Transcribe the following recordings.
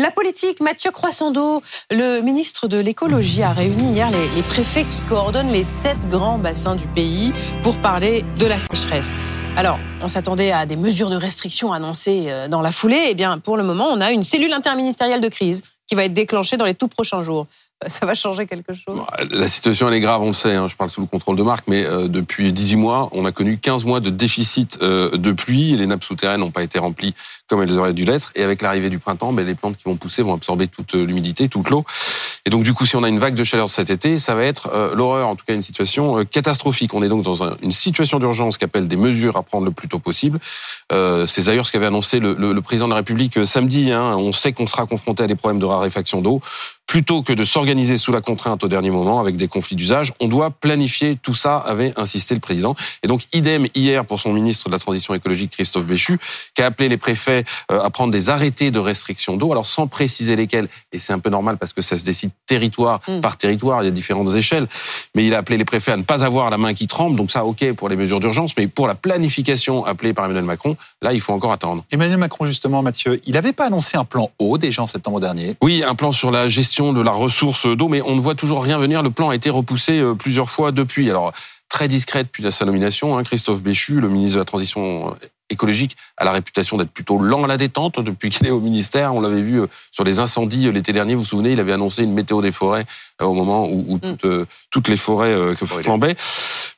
La politique, Mathieu Croissando, le ministre de l'écologie a réuni hier les, les, préfets qui coordonnent les sept grands bassins du pays pour parler de la sécheresse. Alors, on s'attendait à des mesures de restriction annoncées euh, dans la foulée. Eh bien, pour le moment, on a une cellule interministérielle de crise qui va être déclenchée dans les tout prochains jours ça va changer quelque chose. La situation, elle est grave, on le sait, hein, je parle sous le contrôle de Marc, mais euh, depuis 18 mois, on a connu 15 mois de déficit euh, de pluie, les nappes souterraines n'ont pas été remplies comme elles auraient dû l'être, et avec l'arrivée du printemps, ben, les plantes qui vont pousser vont absorber toute euh, l'humidité, toute l'eau, et donc du coup, si on a une vague de chaleur cet été, ça va être euh, l'horreur, en tout cas une situation euh, catastrophique. On est donc dans un, une situation d'urgence qui appelle des mesures à prendre le plus tôt possible. C'est d'ailleurs ce qu'avait annoncé le, président de la République samedi, hein. on sait qu'on sera confronté à des problèmes de raréfaction d'eau, plutôt que de s'organiser sous la contrainte au dernier moment avec des conflits d'usage, on doit planifier tout ça, avait insisté le président. Et donc, idem hier pour son ministre de la Transition écologique, Christophe Béchu, qui a appelé les préfets euh, à prendre des arrêtés de restriction d'eau, alors sans préciser lesquels, et c'est un peu normal parce que ça se décide territoire mmh. par territoire, il y a différentes échelles, mais il a appelé les préfets à ne pas avoir la main qui tremble, donc ça, ok pour les mesures d'urgence, mais pour la planification appelée par Emmanuel Macron, là, il faut encore attendre. Emmanuel Macron, justement, Mathieu, il n'avait pas annoncé un plan eau déjà en septembre dernier? Oui, un plan sur la gestion de la ressource d'eau, mais on ne voit toujours rien venir. Le plan a été repoussé euh, plusieurs fois depuis. Alors, très discret depuis sa nomination, hein, Christophe Béchu, le ministre de la Transition écologique a la réputation d'être plutôt lent à la détente depuis qu'il est au ministère. On l'avait vu euh, sur les incendies euh, l'été dernier. Vous vous souvenez, il avait annoncé une météo des forêts euh, au moment où, où mm. toutes, toutes, les forêts flambaient.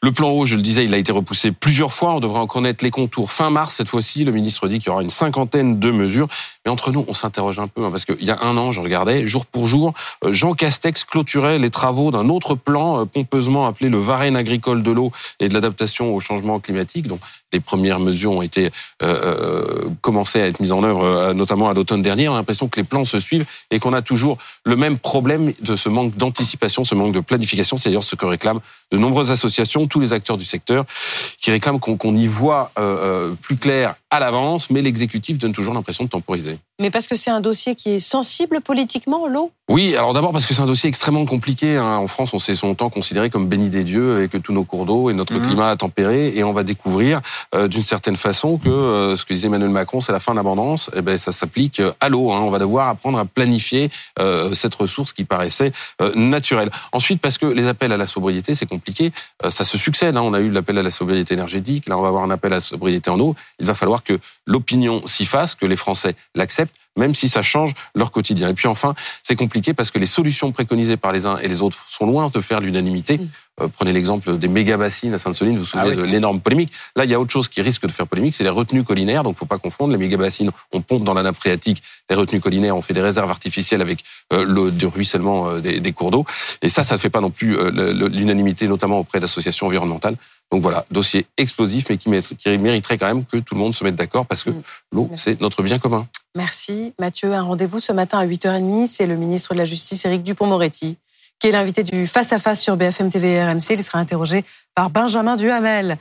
Le plan eau, je le disais, il a été repoussé plusieurs fois. On devrait en connaître les contours fin mars cette fois-ci. Le ministre dit qu'il y aura une cinquantaine de mesures. Mais entre nous, on s'interroge un peu hein, parce qu'il y a un an, je regardais jour pour jour, Jean Castex clôturait les travaux d'un autre plan pompeusement appelé le Varenne agricole de l'eau et de l'adaptation au changement climatique. Donc les premières mesures ont été euh, euh, commencé à être mises en œuvre, euh, notamment à l'automne dernier. On a l'impression que les plans se suivent et qu'on a toujours le même problème de ce manque d'anticipation, ce manque de planification. C'est d'ailleurs ce que réclament de nombreuses associations, tous les acteurs du secteur, qui réclament qu'on y voit plus clair à l'avance, mais l'exécutif donne toujours l'impression de temporiser. Mais parce que c'est un dossier qui est sensible politiquement, l'eau Oui, alors d'abord parce que c'est un dossier extrêmement compliqué. Hein. En France, on s'est longtemps considéré comme béni des dieux et que tous nos cours d'eau et notre mmh. climat a tempéré. Et on va découvrir euh, d'une certaine façon que euh, ce que disait Emmanuel Macron, c'est la fin de l'abondance. Eh ben, ça s'applique à l'eau. Hein. On va devoir apprendre à planifier euh, cette ressource qui paraissait euh, naturelle. Ensuite, parce que les appels à la sobriété, c'est compliqué. Euh, ça se succède. Hein. On a eu l'appel à la sobriété énergétique. Là, on va avoir un appel à la sobriété en eau. Il va falloir que l'opinion s'y fasse, que les Français l'acceptent même si ça change leur quotidien. Et puis enfin, c'est compliqué parce que les solutions préconisées par les uns et les autres sont loin de faire l'unanimité. Mm. Euh, prenez l'exemple des méga bassines à Sainte-Soline, vous vous souvenez ah de l'énorme polémique. Là, il y a autre chose qui risque de faire polémique, c'est les retenues collinaires. Donc, faut pas confondre. Les méga bassines, on pompe dans la nappe phréatique les retenues collinaires, on fait des réserves artificielles avec euh, le du ruissellement euh, des, des, cours d'eau. Et ça, ça ne fait pas non plus l'unanimité, notamment auprès d'associations environnementales. Donc voilà, dossier explosif, mais qui, qui mériterait quand même que tout le monde se mette d'accord parce que mm. l'eau, c'est notre bien commun. Merci. Mathieu, un rendez-vous ce matin à 8h30. C'est le ministre de la Justice, Éric Dupont-Moretti, qui est l'invité du Face à Face sur BFM TV RMC. Il sera interrogé par Benjamin Duhamel.